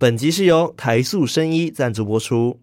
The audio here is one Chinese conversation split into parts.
本集是由台塑生医赞助播出。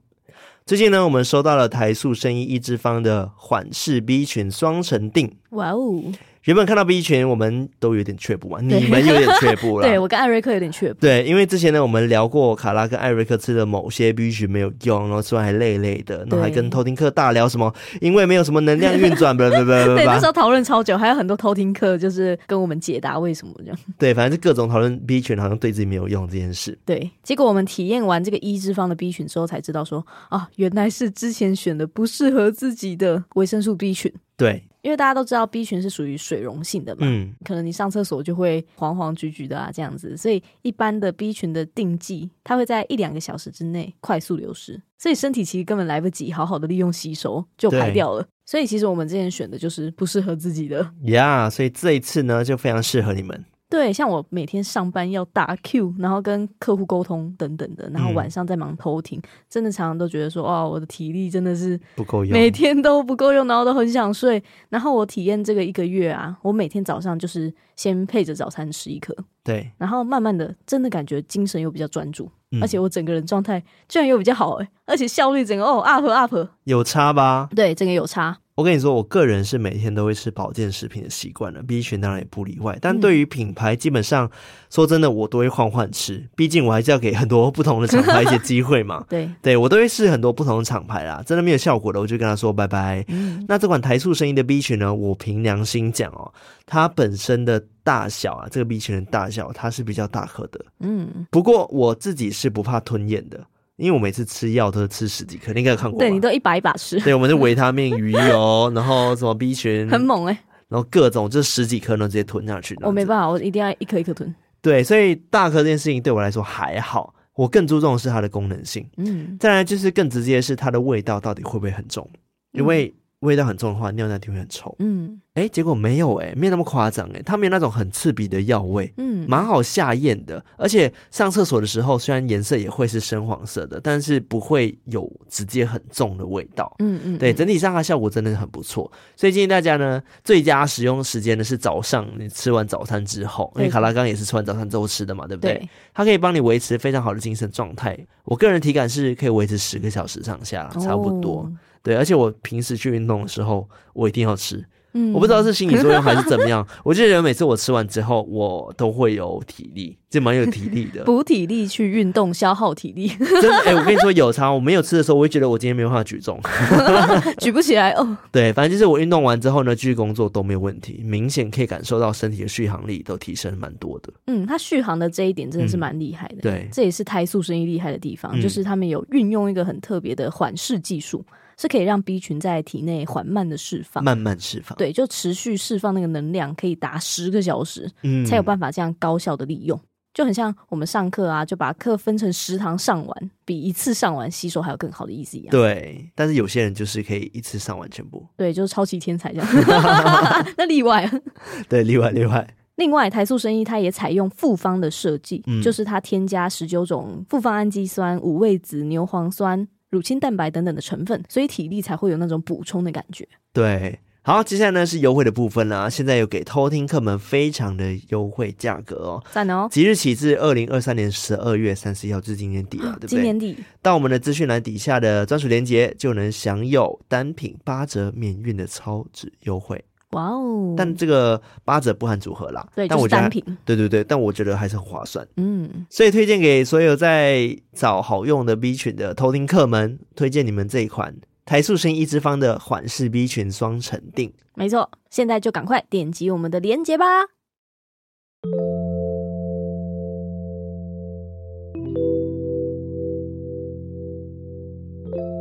最近呢，我们收到了台塑生医一支方的缓释 B 群双层定。哇哦！原本看到 B 群，我们都有点却步啊，你们有点却步了。对，我跟艾瑞克有点却步。对，因为之前呢，我们聊过卡拉跟艾瑞克吃的某些 B 群没有用，然后吃完还累累的，然后还跟偷听客大聊什么，因为没有什么能量运转，不不不不。对，那时候讨论超久，还有很多偷听客就是跟我们解答为什么这样。对，反正是各种讨论 B 群好像对自己没有用这件事。对，结果我们体验完这个一支方的 B 群之后，才知道说啊，原来是之前选的不适合自己的维生素 B 群。对。因为大家都知道 B 群是属于水溶性的嘛，嗯，可能你上厕所就会黄黄橘橘的啊，这样子，所以一般的 B 群的定剂，它会在一两个小时之内快速流失，所以身体其实根本来不及好好的利用吸收就排掉了，所以其实我们之前选的就是不适合自己的，呀，yeah, 所以这一次呢就非常适合你们。对，像我每天上班要打 Q，然后跟客户沟通等等的，然后晚上在忙偷听，嗯、真的常常都觉得说，哇，我的体力真的是不够用，每天都不够用，然后都很想睡。然后我体验这个一个月啊，我每天早上就是先配着早餐吃一颗，对，然后慢慢的，真的感觉精神又比较专注，嗯、而且我整个人状态居然又比较好，哎，而且效率整个哦 up up，有差吧？对，这个有差。我跟你说，我个人是每天都会吃保健食品的习惯了，B 群当然也不例外。但对于品牌，基本上说真的，我都会换换吃，毕竟我还是要给很多不同的厂牌一些机会嘛。对，对我都会试很多不同的厂牌啦，真的没有效果的，我就跟他说拜拜。嗯、那这款台塑生意的 B 群呢，我凭良心讲哦，它本身的大小啊，这个 B 群的大小，它是比较大颗的。嗯，不过我自己是不怕吞咽的。因为我每次吃药都是吃十几颗，你应该有看过。对，你都一把一把吃。对，我们是维他命、鱼油，然后什么 B 群，很猛哎、欸。然后各种就十几颗呢直接吞下去。我没办法，我一定要一颗一颗吞。对，所以大颗这件事情对我来说还好，我更注重的是它的功能性。嗯，再来就是更直接的是它的味道到底会不会很重，因为。味道很重的话，尿尿就会很臭。嗯，哎、欸，结果没有、欸，哎，没有那么夸张，哎，它没有那种很刺鼻的药味，嗯，蛮好下咽的。而且上厕所的时候，虽然颜色也会是深黄色的，但是不会有直接很重的味道。嗯嗯，对，整体上它效果真的是很不错。所以建议大家呢，最佳使用时间呢是早上，你吃完早餐之后，因为卡拉刚也是吃完早餐之后吃的嘛，对不对？对，它可以帮你维持非常好的精神状态。我个人体感是可以维持十个小时上下，差不多。哦对，而且我平时去运动的时候，我一定要吃。嗯，我不知道是心理作用还是怎么样。我就觉得每次我吃完之后，我都会有体力，就蛮有体力的。补体力去运动，消耗体力。真的，哎、欸，我跟你说有差。我没有吃的时候，我会觉得我今天没有办法举重，举不起来哦。对，反正就是我运动完之后呢，继续工作都没有问题，明显可以感受到身体的续航力都提升蛮多的。嗯，它续航的这一点真的是蛮厉害的。嗯、对，这也是胎素生意厉害的地方，嗯、就是他们有运用一个很特别的缓释技术。是可以让 B 群在体内缓慢的释放，慢慢释放，对，就持续释放那个能量，可以达十个小时，嗯，才有办法这样高效的利用，就很像我们上课啊，就把课分成十堂上完，比一次上完吸收还有更好的意思一样。对，但是有些人就是可以一次上完全部，对，就是超级天才这样 那例外，对，例外例外。另外，台塑生医它也采用复方的设计，嗯，就是它添加十九种复方氨基酸、五味子、牛磺酸。乳清蛋白等等的成分，所以体力才会有那种补充的感觉。对，好，接下来呢是优惠的部分啦。现在有给偷听客们非常的优惠价格哦，赞哦！即日起至二零二三年十二月三十一号至今年底了，对不对？今年底到我们的资讯栏底下的专属链接，就能享有单品八折免运的超值优惠。哇哦！但这个八折不含组合啦，对，但我觉得单品，对对对，但我觉得还是很划算，嗯，所以推荐给所有在找好用的 B 群的偷听客们，推荐你们这一款台塑生一支方的缓释 B 群双层錠。没错，现在就赶快点击我们的链接吧。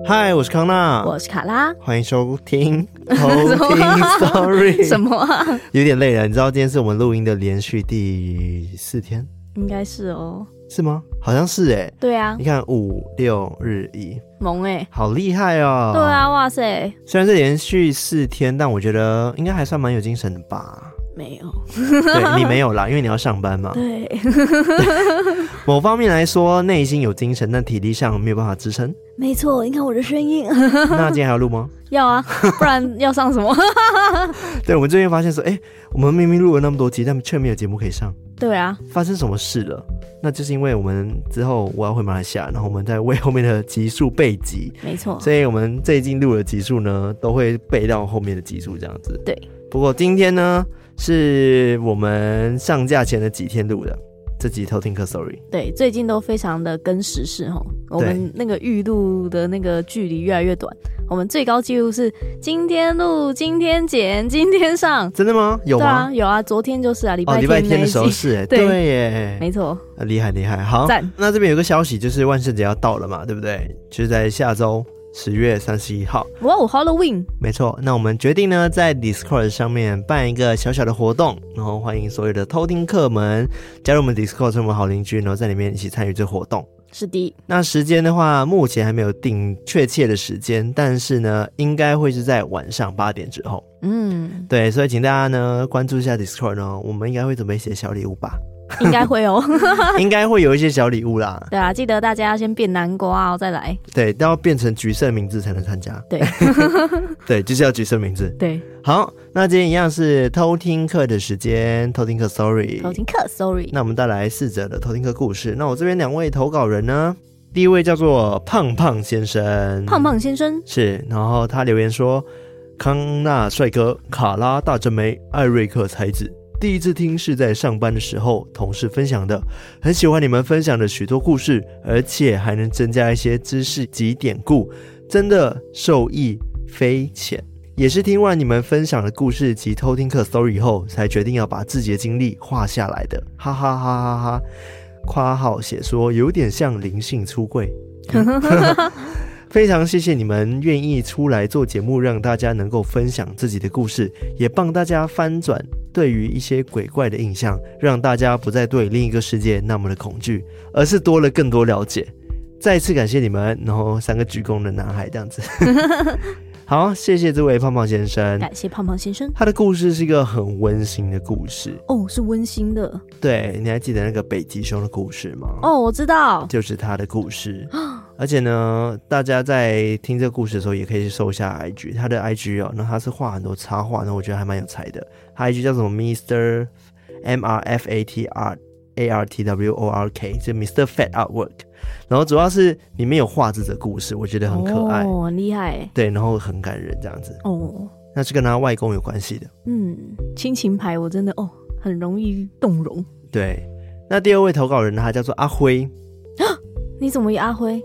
嗨，我是康娜，我是卡拉，欢迎收听偷听 Story。什么啊？有点累了，你知道今天是我们录音的连续第四天？应该是哦。是吗？好像是哎。对啊。你看五六日一，萌哎，好厉害哦。对啊，哇塞！虽然是连续四天，但我觉得应该还算蛮有精神的吧。没有，对你没有啦，因为你要上班嘛。对，某方面来说，内心有精神，但体力上没有办法支撑。没错，你看我的声音。那今天还要录吗？要啊，不然要上什么？对，我们最近发现说，哎，我们明明录了那么多集，但却没有节目可以上。对啊，发生什么事了？那就是因为我们之后我要回马来西亚，然后我们在为后面的集数备集，没错。所以我们最近录的集数呢，都会备到后面的集数这样子。对。不过今天呢，是我们上架前的几天录的。这集偷听客，sorry。对，最近都非常的跟时事哈。我们那个预录的那个距离越来越短。我们最高纪录是今天录，今天剪，今天上。真的吗？有啊，有啊。昨天就是啊，礼拜天，哦、礼拜天的时候是哎，对耶，没错。厉害厉害，好。赞。那这边有个消息，就是万圣节要到了嘛，对不对？就是在下周。十月三十一号，哇哦，Halloween！没错，那我们决定呢，在 Discord 上面办一个小小的活动，然后欢迎所有的偷听客们加入我们 Discord，成为好邻居，然后在里面一起参与这活动。是的，那时间的话，目前还没有定确切的时间，但是呢，应该会是在晚上八点之后。嗯，对，所以请大家呢关注一下 Discord 呢，我们应该会准备一些小礼物吧。应该会哦，应该会有一些小礼物啦。对啊，记得大家要先变南瓜哦，再来。对，都要变成橘色名字才能参加。对，对，就是要橘色名字。对，好，那今天一样是偷听课的时间，偷听课，sorry，偷听课，sorry。那我们带来四则的偷听课故事。那我这边两位投稿人呢，第一位叫做胖胖先生，胖胖先生是，然后他留言说：康纳帅哥，卡拉大正妹，艾瑞克才子。第一次听是在上班的时候，同事分享的，很喜欢你们分享的许多故事，而且还能增加一些知识及典故，真的受益匪浅。也是听完你们分享的故事及偷听客 story 后，才决定要把自己的经历画下来的，哈哈哈哈哈！夸号写说有点像灵性出柜。非常谢谢你们愿意出来做节目，让大家能够分享自己的故事，也帮大家翻转对于一些鬼怪的印象，让大家不再对另一个世界那么的恐惧，而是多了更多了解。再次感谢你们，然后三个鞠躬的男孩这样子。好，谢谢这位胖胖先生，感谢胖胖先生。他的故事是一个很温馨的故事哦，是温馨的。对，你还记得那个北极熊的故事吗？哦，我知道，就是他的故事。而且呢，大家在听这个故事的时候，也可以去搜一下 IG，他的 IG 哦，那他是画很多插画，那我觉得还蛮有才的。他 IG 叫什么？Mr. M R F A T R A R T W O R K，就 Mr. Fat Artwork。然后主要是里面有画这个故事，我觉得很可爱，哦，很厉害。对，然后很感人这样子。哦，那是跟他外公有关系的。嗯，亲情牌我真的哦，很容易动容。对，那第二位投稿人他叫做阿辉。你怎么有阿辉？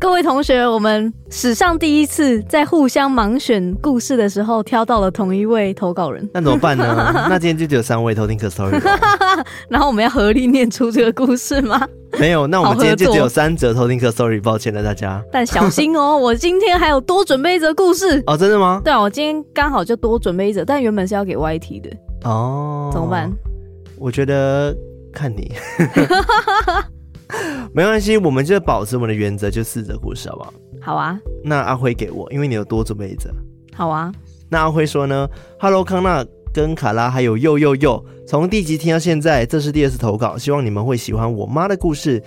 各位同学，我们史上第一次在互相盲选故事的时候挑到了同一位投稿人，那怎么办呢？那今天就只有三位偷听客 story，然后我们要合力念出这个故事吗？没有，那我们今天就只有三则偷听客 story，抱歉了大家。但小心哦，我今天还有多准备一则故事哦，真的吗？对啊，我今天刚好就多准备一则，但原本是要给 YT 的哦，怎么办？我觉得看你。没关系，我们就保持我们的原则，就四则故事，好不好？好啊。那阿辉给我，因为你有多准备一则。好啊。那阿辉说呢？Hello，康纳跟卡拉还有又又又，从第一集听到现在，这是第二次投稿，希望你们会喜欢我妈的故事，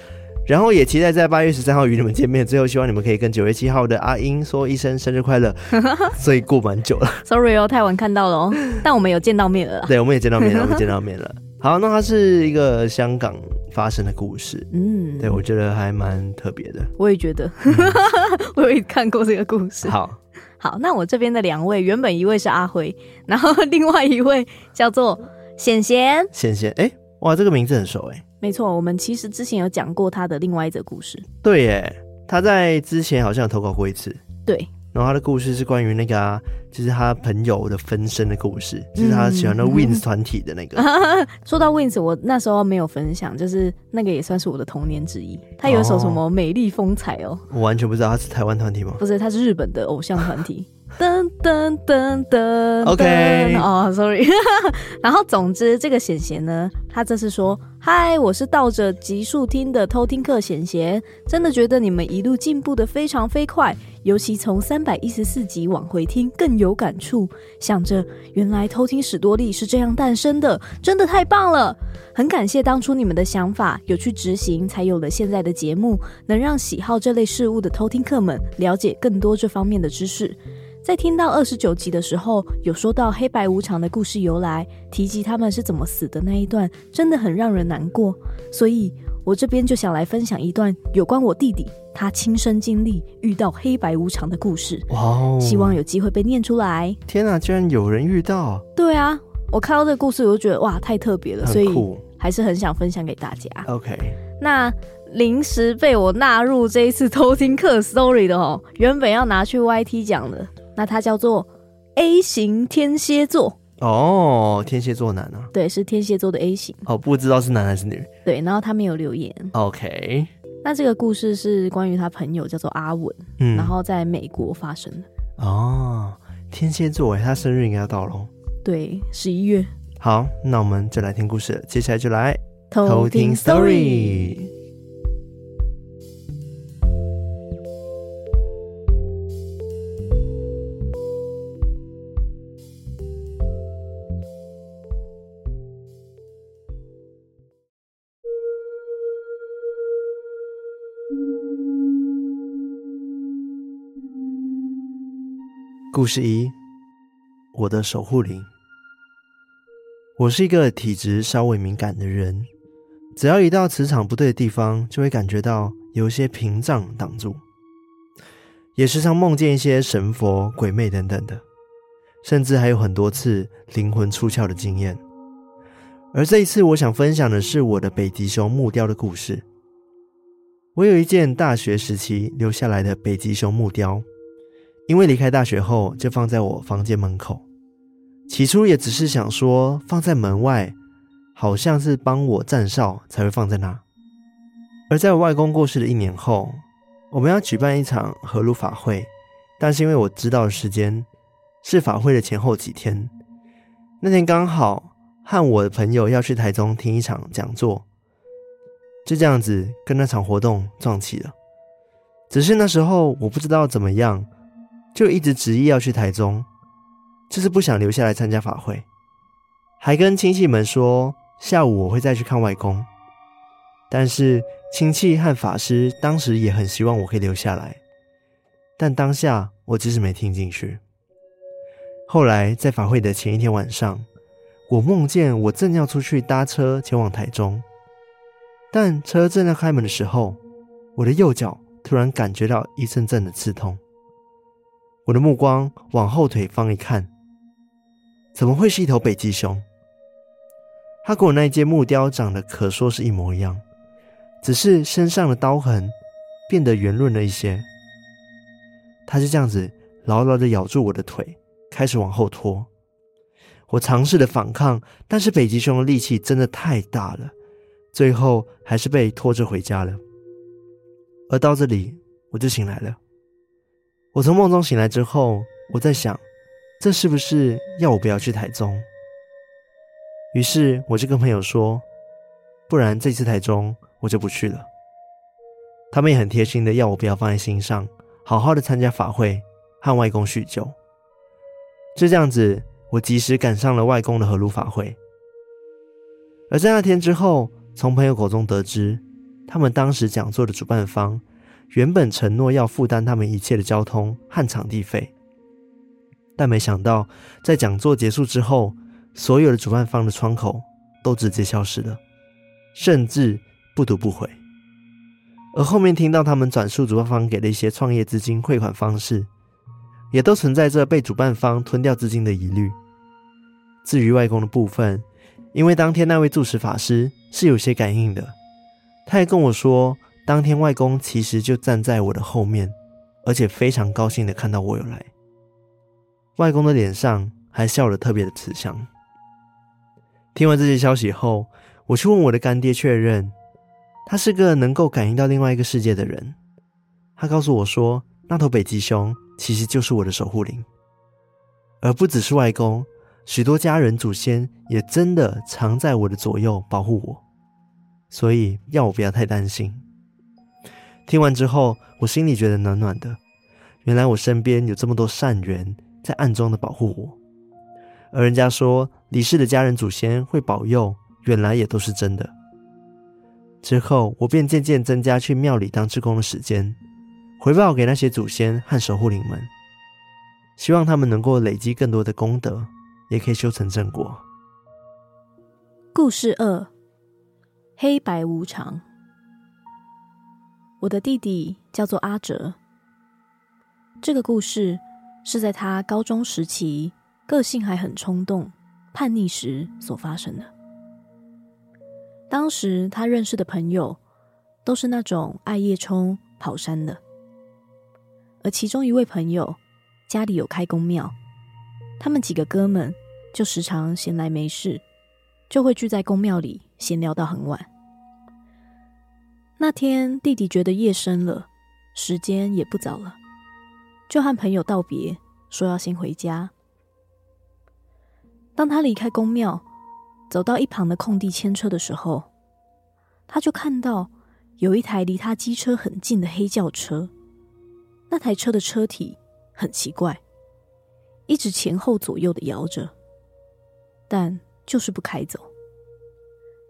然后也期待在八月十三号与你们见面。最后，希望你们可以跟九月七号的阿英说一声生日快乐。所以过蛮久了，Sorry 哦，太晚看到了哦。但我们有见到面了。对，我们也见到面了，我们见到面了。好，那它是一个香港发生的故事，嗯，对，我觉得还蛮特别的。我也觉得，嗯、我也看过这个故事。好，好，那我这边的两位，原本一位是阿辉，然后另外一位叫做贤贤。贤贤，哎，哇，这个名字很熟，哎，没错，我们其实之前有讲过他的另外一则故事。对，耶，他在之前好像有投稿过一次。对。然后他的故事是关于那个、啊，就是他朋友的分身的故事，就是他喜欢的 Wins 团体的那个。嗯、说到 Wins，我那时候没有分享，就是那个也算是我的童年之一。他有一首什么美丽风采哦，我完全不知道他是台湾团体吗？不是，他是日本的偶像团体。噔噔噔噔，OK，哦，oh，sorry。然后总之，这个贤贤呢，他这次说：“嗨，我是倒着集数听的偷听课贤贤，真的觉得你们一路进步的非常飞快。”尤其从三百一十四集往回听更有感触，想着原来偷听史多利是这样诞生的，真的太棒了！很感谢当初你们的想法有去执行，才有了现在的节目，能让喜好这类事物的偷听客们了解更多这方面的知识。在听到二十九集的时候，有说到黑白无常的故事由来，提及他们是怎么死的那一段，真的很让人难过。所以我这边就想来分享一段有关我弟弟他亲身经历遇到黑白无常的故事。哇哦！希望有机会被念出来。天啊，居然有人遇到！对啊，我看到这个故事，我就觉得哇，太特别了，所以还是很想分享给大家。OK，那。临时被我纳入这一次偷听课 story 的哦，原本要拿去 YT 讲的，那它叫做 A 型天蝎座哦，天蝎座男啊，对，是天蝎座的 A 型。哦，不知道是男还是女，对，然后他没有留言，OK，那这个故事是关于他朋友叫做阿文，嗯，然后在美国发生的。哦，天蝎座哎，他生日应该要到喽，对，十一月，好，那我们就来听故事，接下来就来偷听 story。故事一：我的守护灵。我是一个体质稍微敏感的人，只要一到磁场不对的地方，就会感觉到有一些屏障挡住，也时常梦见一些神佛、鬼魅等等的，甚至还有很多次灵魂出窍的经验。而这一次，我想分享的是我的北极熊木雕的故事。我有一件大学时期留下来的北极熊木雕。因为离开大学后就放在我房间门口，起初也只是想说放在门外，好像是帮我站哨才会放在那。而在我外公过世的一年后，我们要举办一场合炉法会，但是因为我知道的时间是法会的前后几天，那天刚好和我的朋友要去台中听一场讲座，就这样子跟那场活动撞起了。只是那时候我不知道怎么样。就一直执意要去台中，就是不想留下来参加法会，还跟亲戚们说下午我会再去看外公。但是亲戚和法师当时也很希望我可以留下来，但当下我只是没听进去。后来在法会的前一天晚上，我梦见我正要出去搭车前往台中，但车正要开门的时候，我的右脚突然感觉到一阵阵的刺痛。我的目光往后腿方一看，怎么会是一头北极熊？它跟我那一件木雕长得可说是一模一样，只是身上的刀痕变得圆润了一些。它就这样子牢牢的咬住我的腿，开始往后拖。我尝试的反抗，但是北极熊的力气真的太大了，最后还是被拖着回家了。而到这里，我就醒来了。我从梦中醒来之后，我在想，这是不是要我不要去台中？于是我就跟朋友说，不然这次台中我就不去了。他们也很贴心的要我不要放在心上，好好的参加法会，和外公叙旧。就这样子，我及时赶上了外公的合炉法会。而在那天之后，从朋友口中得知，他们当时讲座的主办方。原本承诺要负担他们一切的交通和场地费，但没想到在讲座结束之后，所有的主办方的窗口都直接消失了，甚至不读不回。而后面听到他们转述主办方给的一些创业资金汇款方式，也都存在着被主办方吞掉资金的疑虑。至于外公的部分，因为当天那位住持法师是有些感应的，他也跟我说。当天，外公其实就站在我的后面，而且非常高兴的看到我有来。外公的脸上还笑得特别的慈祥。听完这些消息后，我去问我的干爹确认，他是个能够感应到另外一个世界的人。他告诉我说，那头北极熊其实就是我的守护灵，而不只是外公，许多家人祖先也真的常在我的左右保护我，所以要我不要太担心。听完之后，我心里觉得暖暖的。原来我身边有这么多善缘在暗中的保护我，而人家说李氏的家人祖先会保佑，原来也都是真的。之后，我便渐渐增加去庙里当志工的时间，回报给那些祖先和守护灵们。希望他们能够累积更多的功德，也可以修成正果。故事二：黑白无常。我的弟弟叫做阿哲。这个故事是在他高中时期，个性还很冲动、叛逆时所发生的。当时他认识的朋友都是那种爱夜冲、跑山的，而其中一位朋友家里有开公庙，他们几个哥们就时常闲来没事，就会聚在公庙里闲聊到很晚。那天弟弟觉得夜深了，时间也不早了。就和朋友道别，说要先回家。当他离开宫庙，走到一旁的空地牵车的时候，他就看到有一台离他机车很近的黑轿车。那台车的车体很奇怪，一直前后左右的摇着，但就是不开走，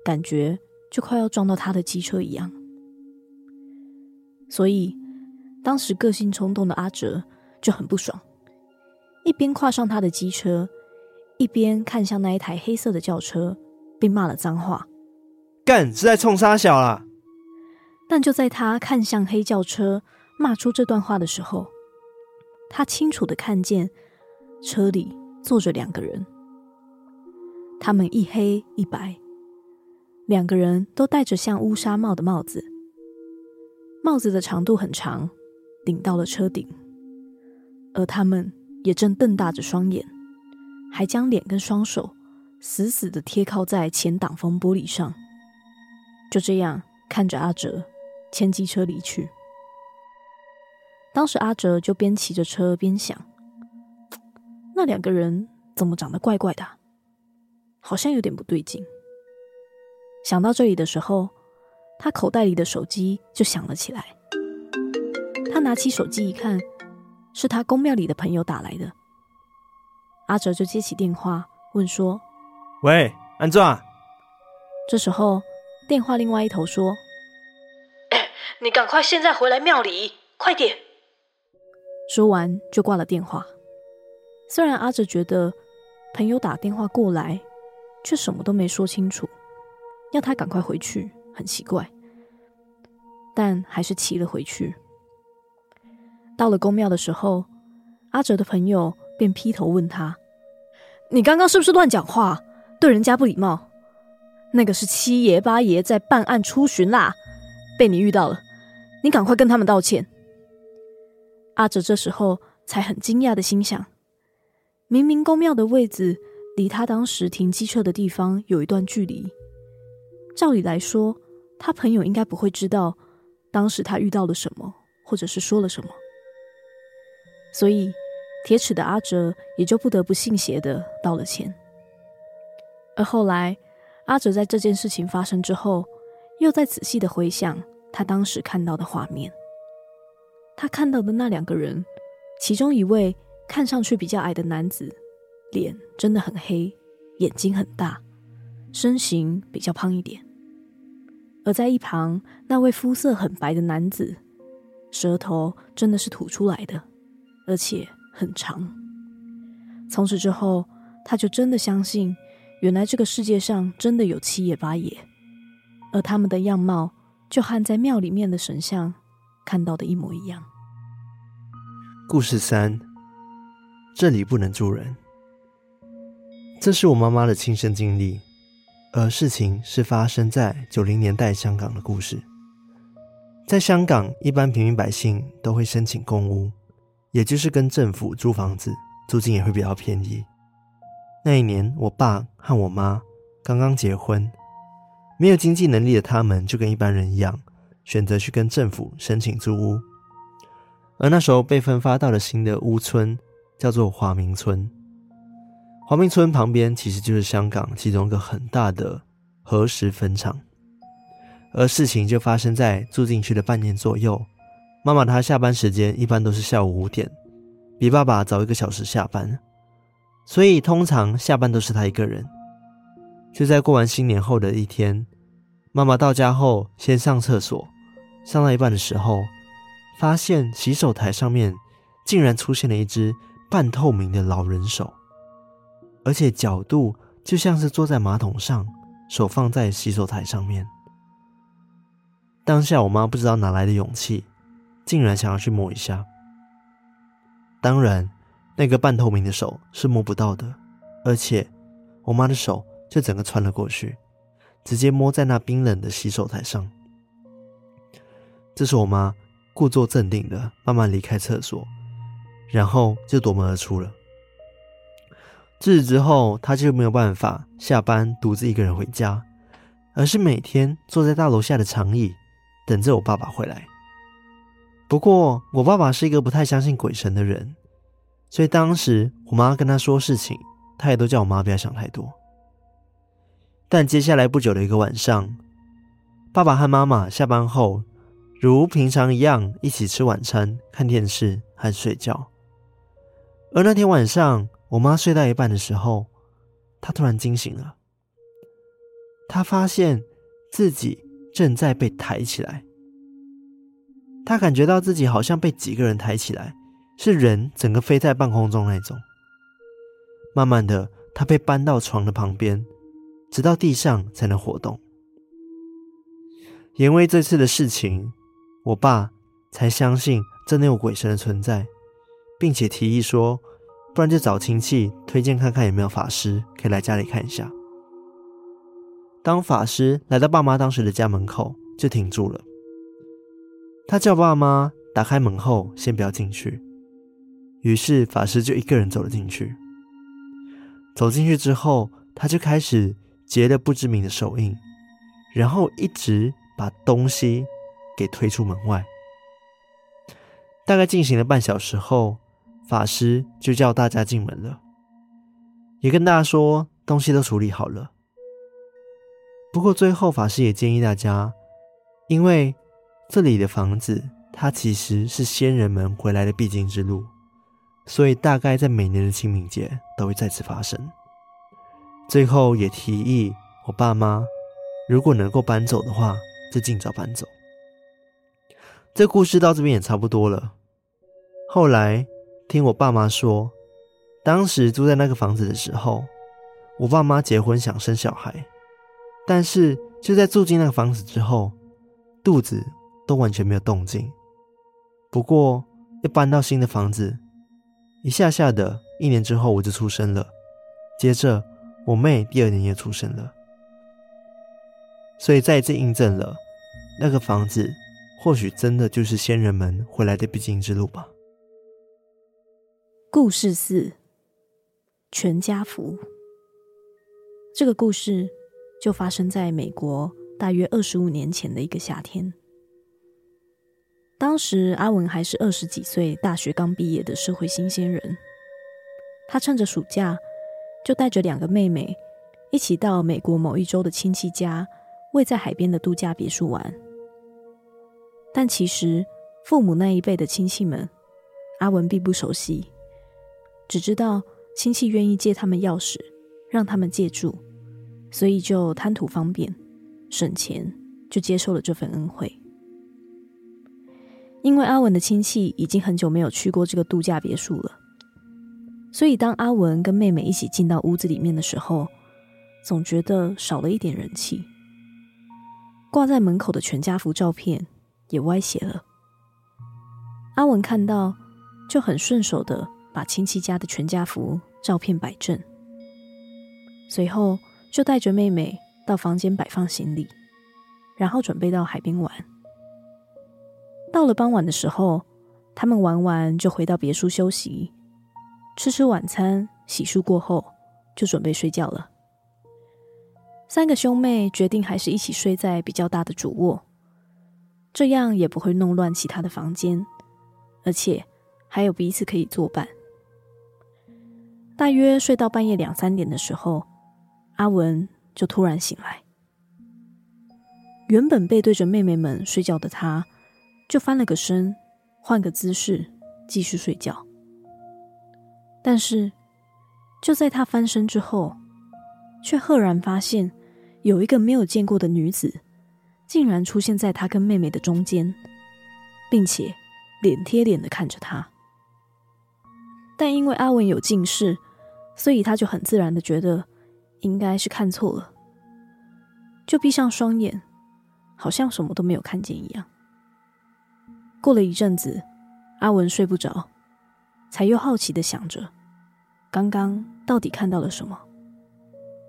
感觉就快要撞到他的机车一样。所以，当时个性冲动的阿哲就很不爽，一边跨上他的机车，一边看向那一台黑色的轿车，并骂了脏话：“干，是在冲三小啦！”但就在他看向黑轿车，骂出这段话的时候，他清楚的看见车里坐着两个人，他们一黑一白，两个人都戴着像乌纱帽的帽子，帽子的长度很长。顶到了车顶，而他们也正瞪大着双眼，还将脸跟双手死死的贴靠在前挡风玻璃上，就这样看着阿哲牵机车离去。当时阿哲就边骑着车边想：那两个人怎么长得怪怪的？好像有点不对劲。想到这里的时候，他口袋里的手机就响了起来。他拿起手机一看，是他宫庙里的朋友打来的。阿哲就接起电话，问说：“喂，安壮？”这时候，电话另外一头说：“你赶快现在回来庙里，快点！”说完就挂了电话。虽然阿哲觉得朋友打电话过来，却什么都没说清楚，要他赶快回去很奇怪，但还是骑了回去。到了宫庙的时候，阿哲的朋友便劈头问他：“你刚刚是不是乱讲话，对人家不礼貌？那个是七爷八爷在办案出巡啦，被你遇到了，你赶快跟他们道歉。”阿哲这时候才很惊讶的心想：明明宫庙的位置离他当时停机车的地方有一段距离，照理来说，他朋友应该不会知道当时他遇到了什么，或者是说了什么。所以，铁齿的阿哲也就不得不信邪的道了歉。而后来，阿哲在这件事情发生之后，又再仔细的回想他当时看到的画面。他看到的那两个人，其中一位看上去比较矮的男子，脸真的很黑，眼睛很大，身形比较胖一点；而在一旁那位肤色很白的男子，舌头真的是吐出来的。而且很长。从此之后，他就真的相信，原来这个世界上真的有七爷八爷，而他们的样貌就和在庙里面的神像看到的一模一样。故事三，这里不能住人。这是我妈妈的亲身经历，而事情是发生在九零年代香港的故事。在香港，一般平民百姓都会申请公屋。也就是跟政府租房子，租金也会比较便宜。那一年，我爸和我妈刚刚结婚，没有经济能力的他们就跟一般人一样，选择去跟政府申请租屋。而那时候被分发到了新的屋村，叫做华明村。黄明村旁边其实就是香港其中一个很大的核石坟场。而事情就发生在住进去的半年左右。妈妈她下班时间一般都是下午五点，比爸爸早一个小时下班，所以通常下班都是她一个人。就在过完新年后的一天，妈妈到家后先上厕所，上到一半的时候，发现洗手台上面竟然出现了一只半透明的老人手，而且角度就像是坐在马桶上，手放在洗手台上面。当下我妈不知道哪来的勇气，竟然想要去摸一下。当然，那个半透明的手是摸不到的，而且我妈的手就整个穿了过去，直接摸在那冰冷的洗手台上。这是我妈故作镇定的慢慢离开厕所，然后就夺门而出了。自此之后，他就没有办法下班独自一个人回家，而是每天坐在大楼下的长椅，等着我爸爸回来。不过，我爸爸是一个不太相信鬼神的人，所以当时我妈跟他说事情，他也都叫我妈不要想太多。但接下来不久的一个晚上，爸爸和妈妈下班后，如平常一样一起吃晚餐、看电视和睡觉。而那天晚上，我妈睡到一半的时候，她突然惊醒了。她发现自己正在被抬起来，她感觉到自己好像被几个人抬起来，是人整个飞在半空中那种。慢慢的，她被搬到床的旁边，直到地上才能活动。因为这次的事情，我爸才相信真的有鬼神的存在，并且提议说，不然就找亲戚推荐看看有没有法师可以来家里看一下。当法师来到爸妈当时的家门口，就停住了。他叫爸妈打开门后，先不要进去。于是法师就一个人走了进去。走进去之后，他就开始结了不知名的手印，然后一直把东西给推出门外。大概进行了半小时后，法师就叫大家进门了，也跟大家说东西都处理好了。不过最后，法师也建议大家，因为这里的房子它其实是先人们回来的必经之路，所以大概在每年的清明节都会再次发生。最后也提议我爸妈，如果能够搬走的话，就尽早搬走。这故事到这边也差不多了。后来听我爸妈说，当时住在那个房子的时候，我爸妈结婚想生小孩。但是就在住进那个房子之后，肚子都完全没有动静。不过一搬到新的房子，一下下的一年之后我就出生了，接着我妹第二年也出生了，所以再一次印证了那个房子或许真的就是先人们回来的必经之路吧。故事四：全家福。这个故事。就发生在美国大约二十五年前的一个夏天。当时阿文还是二十几岁，大学刚毕业的社会新鲜人。他趁着暑假，就带着两个妹妹一起到美国某一州的亲戚家，位在海边的度假别墅玩。但其实父母那一辈的亲戚们，阿文并不熟悉，只知道亲戚愿意借他们钥匙，让他们借住。所以就贪图方便、省钱，就接受了这份恩惠。因为阿文的亲戚已经很久没有去过这个度假别墅了，所以当阿文跟妹妹一起进到屋子里面的时候，总觉得少了一点人气。挂在门口的全家福照片也歪斜了。阿文看到，就很顺手的把亲戚家的全家福照片摆正，随后，就带着妹妹到房间摆放行李，然后准备到海边玩。到了傍晚的时候，他们玩完就回到别墅休息，吃吃晚餐，洗漱过后就准备睡觉了。三个兄妹决定还是一起睡在比较大的主卧，这样也不会弄乱其他的房间，而且还有彼此可以作伴。大约睡到半夜两三点的时候。阿文就突然醒来，原本背对着妹妹们睡觉的他，就翻了个身，换个姿势继续睡觉。但是就在他翻身之后，却赫然发现有一个没有见过的女子，竟然出现在他跟妹妹的中间，并且脸贴脸的看着他。但因为阿文有近视，所以他就很自然的觉得应该是看错了，就闭上双眼，好像什么都没有看见一样。过了一阵子，阿文睡不着，才又好奇的想着，刚刚到底看到了什么，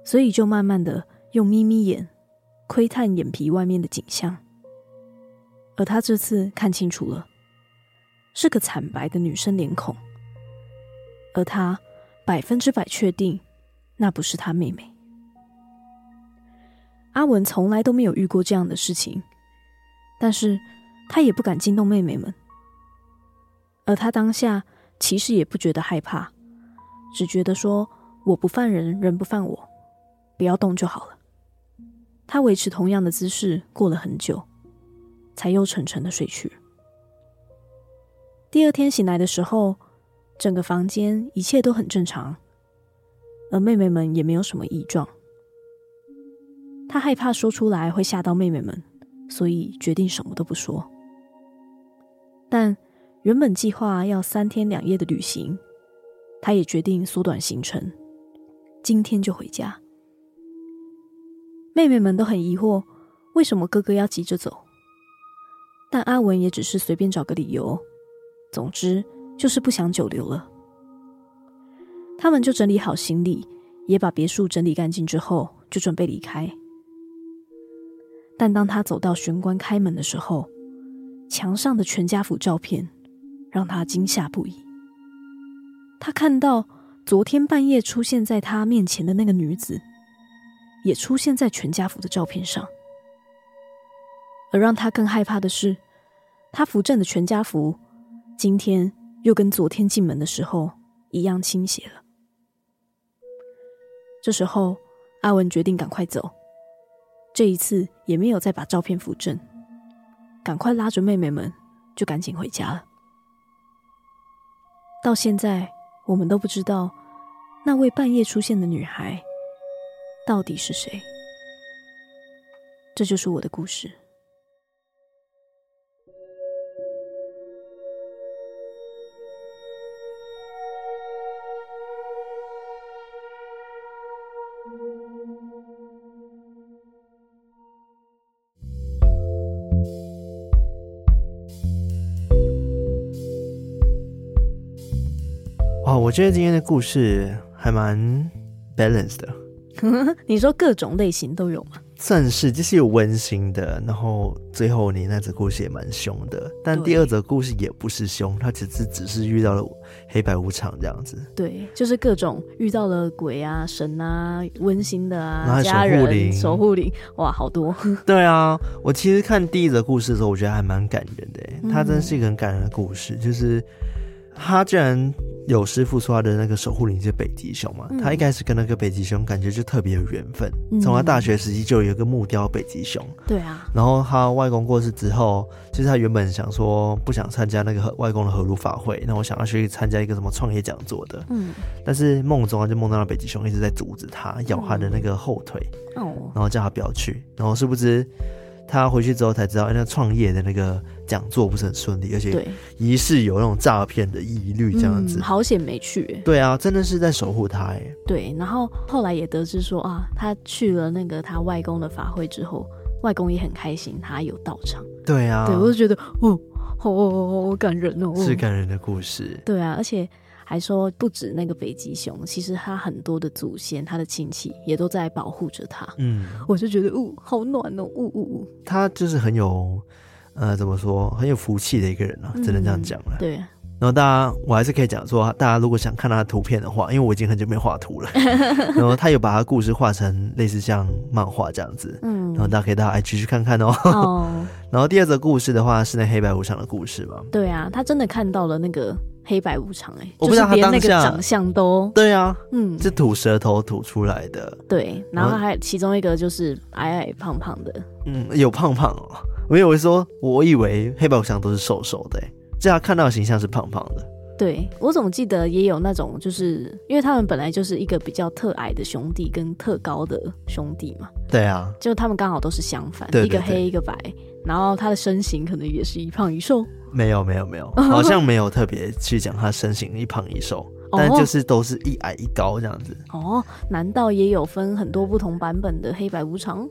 所以就慢慢的用眯眯眼窥探眼皮外面的景象。而他这次看清楚了，是个惨白的女生脸孔，而他百分之百确定那不是他妹妹。阿文从来都没有遇过这样的事情，但是。他也不敢惊动妹妹们，而他当下其实也不觉得害怕，只觉得说我不犯人，人不犯我，不要动就好了。他维持同样的姿势过了很久，才又沉沉的睡去。第二天醒来的时候，整个房间一切都很正常，而妹妹们也没有什么异状。他害怕说出来会吓到妹妹们，所以决定什么都不说。但原本计划要三天两夜的旅行，他也决定缩短行程，今天就回家。妹妹们都很疑惑，为什么哥哥要急着走？但阿文也只是随便找个理由，总之就是不想久留了。他们就整理好行李，也把别墅整理干净之后，就准备离开。但当他走到玄关开门的时候，墙上的全家福照片让他惊吓不已。他看到昨天半夜出现在他面前的那个女子，也出现在全家福的照片上。而让他更害怕的是，他扶正的全家福今天又跟昨天进门的时候一样倾斜了。这时候，阿文决定赶快走，这一次也没有再把照片扶正。赶快拉着妹妹们，就赶紧回家了。到现在，我们都不知道那位半夜出现的女孩到底是谁。这就是我的故事。觉得今天的故事还蛮 balanced 的。你说各种类型都有吗？算是，就是有温馨的，然后最后你那则故事也蛮凶的，但第二则故事也不是凶，它只是只是遇到了黑白无常这样子。对，就是各种遇到了鬼啊、神啊、温馨的啊、家人、守护灵、守护灵，哇，好多。对啊，我其实看第一则故事的时候，我觉得还蛮感人的，它真是一个很感人的故事，嗯、就是。他居然有师傅说他的那个守护灵是北极熊嘛？嗯、他一开始跟那个北极熊感觉就特别有缘分，从、嗯、他大学时期就有一个木雕北极熊。对啊。然后他外公过世之后，其实他原本想说不想参加那个外公的合路法会，那我想要去参加一个什么创业讲座的。嗯。但是梦中他就梦到了北极熊一直在阻止他，咬他的那个后腿。哦、嗯。然后叫他不要去，然后殊不知。他回去之后才知道，那创业的那个讲座不是很顺利，而且疑似有那种诈骗的疑虑，这样子。嗯、好险没去，对啊，真的是在守护他哎。对，然后后来也得知说啊，他去了那个他外公的法会之后，外公也很开心，他有到场。对啊，对我就觉得哦，好、哦哦、感人哦，是感人的故事。对啊，而且。还说不止那个北极熊，其实他很多的祖先，他的亲戚也都在保护着他。嗯，我就觉得，呜，好暖哦，呜呜呜。他就是很有，呃，怎么说，很有福气的一个人啊，只能这样讲了。对。然后大家，我还是可以讲说，大家如果想看他的图片的话，因为我已经很久没画图了。然后他有把他故事画成类似像漫画这样子。嗯。然后大家可以到 IG 去看看哦。哦。然后第二则故事的话，是那黑白无常的故事嘛？对啊，他真的看到了那个。黑白无常哎、欸，我不知道他当那个长相都对啊，嗯，是吐舌头吐出来的，对，然后还其中一个就是矮矮胖胖的，嗯，有胖胖哦，我以为说，我以为黑白无常都是瘦瘦的、欸，这样看到的形象是胖胖的，对，我总记得也有那种，就是因为他们本来就是一个比较特矮的兄弟跟特高的兄弟嘛，对啊，就他们刚好都是相反，对对对，一个黑一个白，然后他的身形可能也是一胖一瘦。没有没有没有，好像没有特别去讲他身形一胖一瘦但就是都是一矮一高这样子。哦，难道也有分很多不同版本的黑白无常？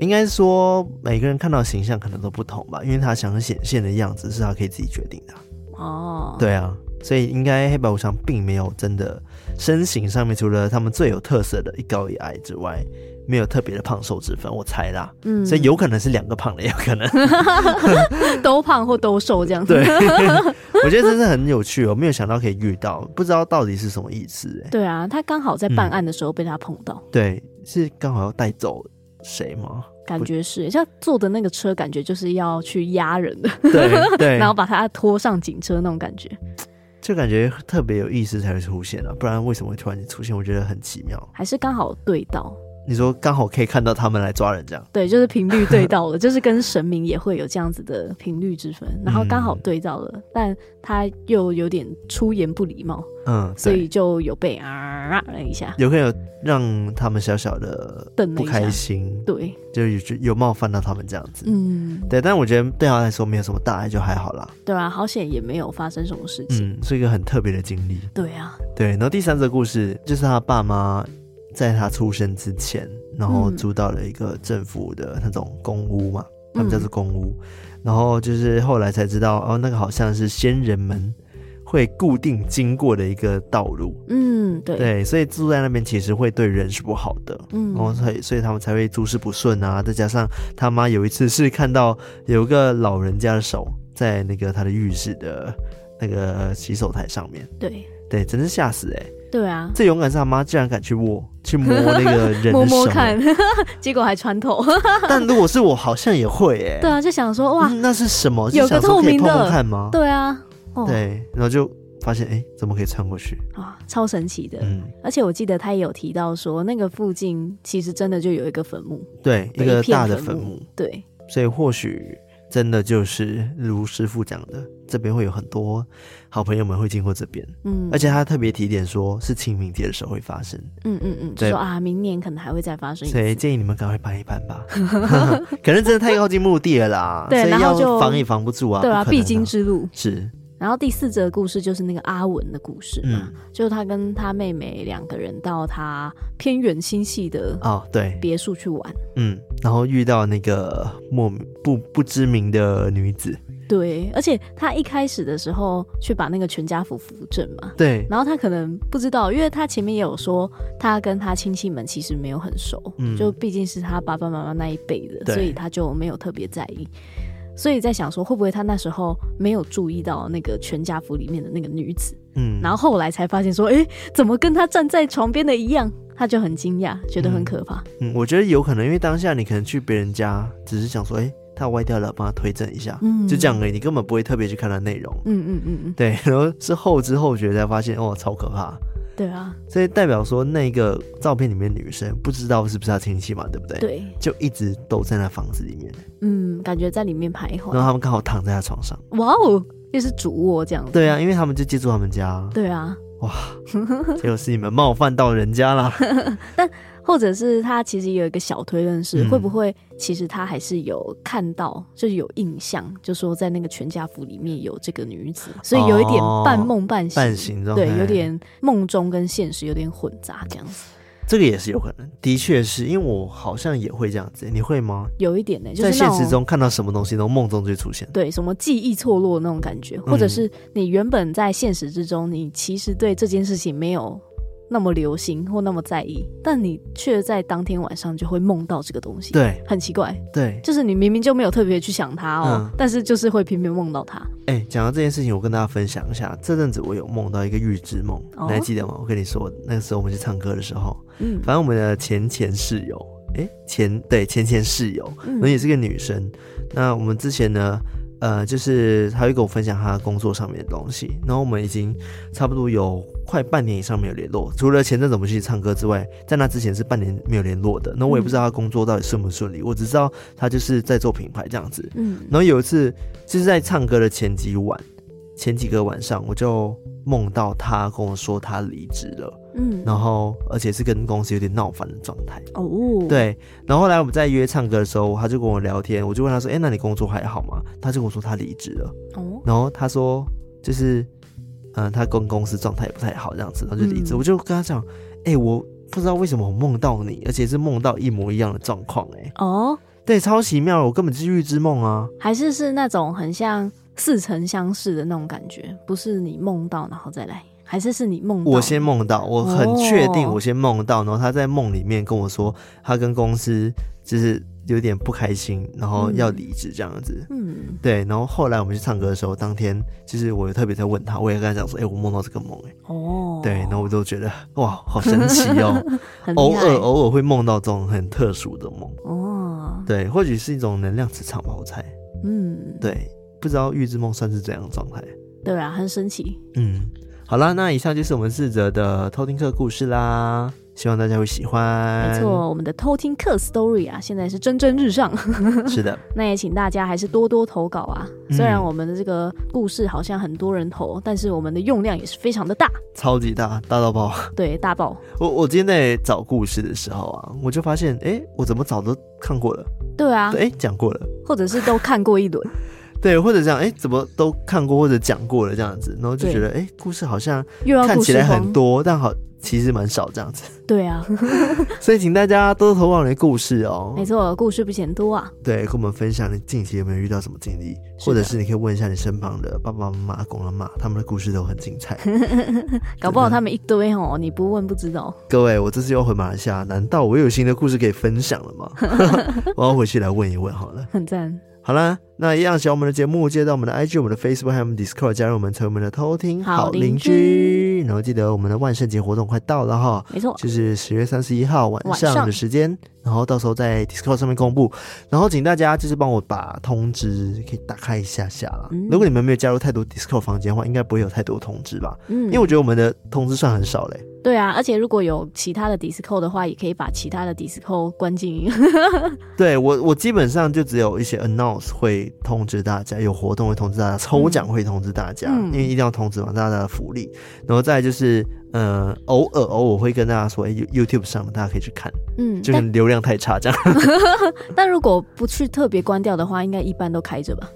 应该说每个人看到形象可能都不同吧，因为他想显现的样子是他可以自己决定的。哦，对啊，所以应该黑白无常并没有真的身形上面除了他们最有特色的一高一矮之外。没有特别的胖瘦之分，我猜啦，嗯，所以有可能是两个胖的，也有可能 都胖或都瘦这样子。对，我觉得真是很有趣，我没有想到可以遇到，不知道到底是什么意思哎。对啊，他刚好在办案的时候被他碰到，嗯、对，是刚好要带走谁吗？感觉是，像坐的那个车，感觉就是要去压人的，对对，然后把他拖上警车那种感觉，就感觉特别有意思才会出现啊，不然为什么会突然间出现？我觉得很奇妙，还是刚好对到。你说刚好可以看到他们来抓人，这样。对，就是频率对到了，就是跟神明也会有这样子的频率之分，然后刚好对到了，嗯、但他又有点出言不礼貌，嗯，所以就有被啊了一下，有可能有让他们小小的不开心，对，就有有冒犯到他们这样子，嗯，对，但我觉得对他来说没有什么大碍，就还好啦，对啊，好险也没有发生什么事情，嗯，是一个很特别的经历，对啊，对，然后第三则故事就是他爸妈。在他出生之前，然后租到了一个政府的那种公屋嘛，嗯、他们叫做公屋。然后就是后来才知道，哦，那个好像是先人们会固定经过的一个道路。嗯，对对，所以住在那边其实会对人是不好的。嗯，然后所以所以他们才会诸事不顺啊。再加上他妈有一次是看到有个老人家的手在那个他的浴室的那个洗手台上面。对对，真是吓死哎、欸。对啊，最勇敢是他妈，竟然敢去握，去摸那个人摸摸看，结果还穿透。但如果是我，好像也会哎。对啊，就想说哇、嗯，那是什么？有个透明的，碰碰看吗？对啊，哦、对，然后就发现哎，怎么可以穿过去啊？超神奇的。嗯，而且我记得他也有提到说，那个附近其实真的就有一个坟墓，对，一个大的坟墓，对，所以或许。真的就是如师傅讲的，这边会有很多好朋友们会经过这边，嗯，而且他特别提点说，是清明节的时候会发生，嗯嗯嗯，对。说啊，明年可能还会再发生一次，所以建议你们赶快搬一搬吧，可能真的太靠近墓地了啦，对，所以要防也防不住啊，对啊，必经之路。是。然后第四则故事就是那个阿文的故事嘛，嗯、就是他跟他妹妹两个人到他偏远亲戚的哦，对，别墅去玩，嗯，然后遇到那个莫不不知名的女子，对，而且他一开始的时候去把那个全家福扶正嘛，对，然后他可能不知道，因为他前面也有说他跟他亲戚们其实没有很熟，嗯，就毕竟是他爸爸妈妈那一辈的，所以他就没有特别在意。所以在想说，会不会他那时候没有注意到那个全家福里面的那个女子？嗯，然后后来才发现说，哎、欸，怎么跟他站在床边的一样？他就很惊讶，觉得很可怕。嗯，我觉得有可能，因为当下你可能去别人家，只是想说，哎、欸，他歪掉了，帮他推正一下，嗯，就这样而已，你根本不会特别去看他内容。嗯嗯嗯嗯，对，然后是后知后觉才发现，哦，超可怕。对啊，所以代表说那个照片里面女生不知道是不是他亲戚嘛，对不对？对，就一直都在那房子里面。嗯，感觉在里面徘徊。然后他们刚好躺在他床上。哇哦，又是主卧这样子。对啊，因为他们就借住他们家。对啊。哇，结果是你们冒犯到人家了。但。或者是他其实有一个小推论是，会不会其实他还是有看到，就是有印象，就说在那个全家福里面有这个女子，所以有一点半梦半醒，半醒对，有点梦中跟现实有点混杂这样子。这个也是有可能，的确是因为我好像也会这样子，你会吗？有一点呢，在现实中看到什么东西，都梦中就出现，对，什么记忆错落那种感觉，或者是你原本在现实之中，你其实对这件事情没有。那么流行或那么在意，但你却在当天晚上就会梦到这个东西，对，很奇怪，对，就是你明明就没有特别去想它哦，嗯、但是就是会偏偏梦到它。哎、欸，讲到这件事情，我跟大家分享一下，这阵子我有梦到一个预知梦，哦、你还记得吗？我跟你说，那个时候我们去唱歌的时候，嗯，反正我们的前前室友，哎、欸，前对前前室友，那、嗯、也是个女生，那我们之前呢？呃，就是他会跟我分享他工作上面的东西，然后我们已经差不多有快半年以上没有联络，除了前阵子我们去唱歌之外，在那之前是半年没有联络的。那我也不知道他工作到底顺不顺利，嗯、我只知道他就是在做品牌这样子。嗯，然后有一次就是在唱歌的前几晚，前几个晚上，我就梦到他跟我说他离职了。嗯，然后而且是跟公司有点闹翻的状态哦。对，然后后来我们在约唱歌的时候，他就跟我聊天，我就问他说：“哎，那你工作还好吗？”他就跟我说他离职了。哦，然后他说就是嗯，他跟公司状态也不太好，这样子，然后就离职。嗯、我就跟他讲，哎、欸，我不知道为什么我梦到你，而且是梦到一模一样的状况，哎，哦，对，超奇妙，我根本就是预知梦啊，还是是那种很像似曾相识的那种感觉，不是你梦到然后再来，还是是你梦到，我先梦到，我很确定我先梦到，然后他在梦里面跟我说，他跟公司就是。有点不开心，然后要离职这样子。嗯，对。然后后来我们去唱歌的时候，当天其实我特别在问他，我也跟他讲说：“哎、欸，我梦到这个梦。”哎，哦，对。然后我就觉得哇，好神奇哦！偶尔偶尔会梦到这种很特殊的梦。哦，对，或许是一种能量磁场吧，我猜。嗯，对，不知道预知梦算是怎样的状态？对啊，很神奇。嗯，好啦，那以上就是我们四则的偷听客故事啦。希望大家会喜欢。没错，我们的偷听客 story 啊，现在是蒸蒸日上。是的，那也请大家还是多多投稿啊。嗯、虽然我们的这个故事好像很多人投，但是我们的用量也是非常的大，超级大，大到爆。对，大爆。我我今天在找故事的时候啊，我就发现，哎、欸，我怎么早都看过了。对啊，哎，讲过了，或者是都看过一轮。对，或者这样，哎，怎么都看过或者讲过了这样子，然后就觉得，哎，故事好像看起来很多，但好。其实蛮少这样子，对啊，所以请大家多多投稿你的故事哦。没错，故事不嫌多啊。对，跟我们分享你近期有没有遇到什么经历，或者是你可以问一下你身旁的爸爸妈妈、阿公阿嬷，他们的故事都很精彩。搞不好他们一堆哦，你不问不知道。各位，我这次又回马来西亚，难道我有新的故事可以分享了吗？我要回去来问一问好了。很赞。好啦，那一样喜欢我们的节目，记得到我们的 IG、我们的 Facebook 还有我们 Discord 加入我们，成为我们的偷听好邻居。然后记得我们的万圣节活动快到了哈，没错，就是十月三十一号晚上的时间。然后到时候在 Discord 上面公布，然后请大家就是帮我把通知可以打开一下下啦。嗯、如果你们没有加入太多 Discord 房间的话，应该不会有太多通知吧？嗯，因为我觉得我们的通知算很少嘞。对啊，而且如果有其他的 Discord 的话，也可以把其他的 Discord 关静音。对我，我基本上就只有一些 Announce 会通知大家，有活动会通知大家，抽奖会通知大家，嗯、因为一定要通知嘛，大家的福利。然后再就是。呃，偶尔偶尔会跟大家说，哎，YouTube 上大家可以去看，嗯，就是流量太差这样。但，但如果不去特别关掉的话，应该一般都开着吧？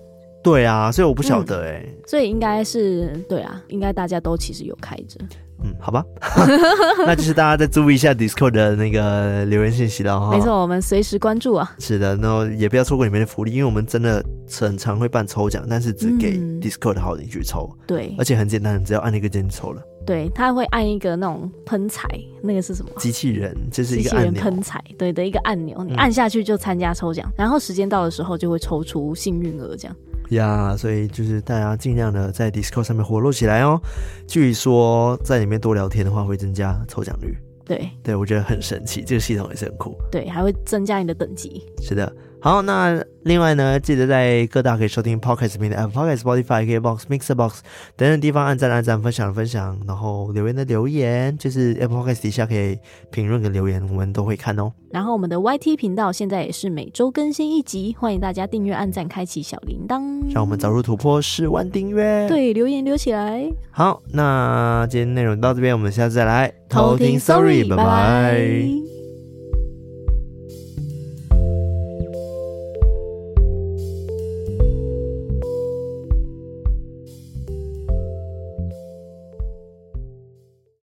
对啊，所以我不晓得哎、欸嗯，所以应该是对啊，应该大家都其实有开着。嗯，好吧，那就是大家再注意一下 Discord 的那个留言信息了哈。没错，我们随时关注啊。是的，然后也不要错过里面的福利，因为我们真的很常会办抽奖，但是只给 Discord 的好邻居抽。对、嗯，而且很简单，只要按那个键就抽了。对，他会按一个那种喷彩，那个是什么？机器人，就是一个按钮。喷彩，对的一个按钮，你按下去就参加抽奖，嗯、然后时间到的时候就会抽出幸运儿这样。呀，yeah, 所以就是大家尽量的在 Discord 上面活络起来哦。据说在里面多聊天的话，会增加抽奖率。对，对我觉得很神奇，这个系统也是很酷。对，还会增加你的等级。是的。好，那另外呢，记得在各大可以收听 Podcast 平台 Apple Podcast、Spotify、KBox、Mixer Box 等等地方按赞、按赞、分享、分享，然后留言的留言，就是 Apple Podcast 底下可以评论跟留言，我们都会看哦。然后我们的 YT 频道现在也是每周更新一集，欢迎大家订阅、按赞、开启小铃铛，让我们早日突破十万订阅。对，留言留起来。好，那今天内容到这边，我们下次再来偷听。Sorry，拜拜。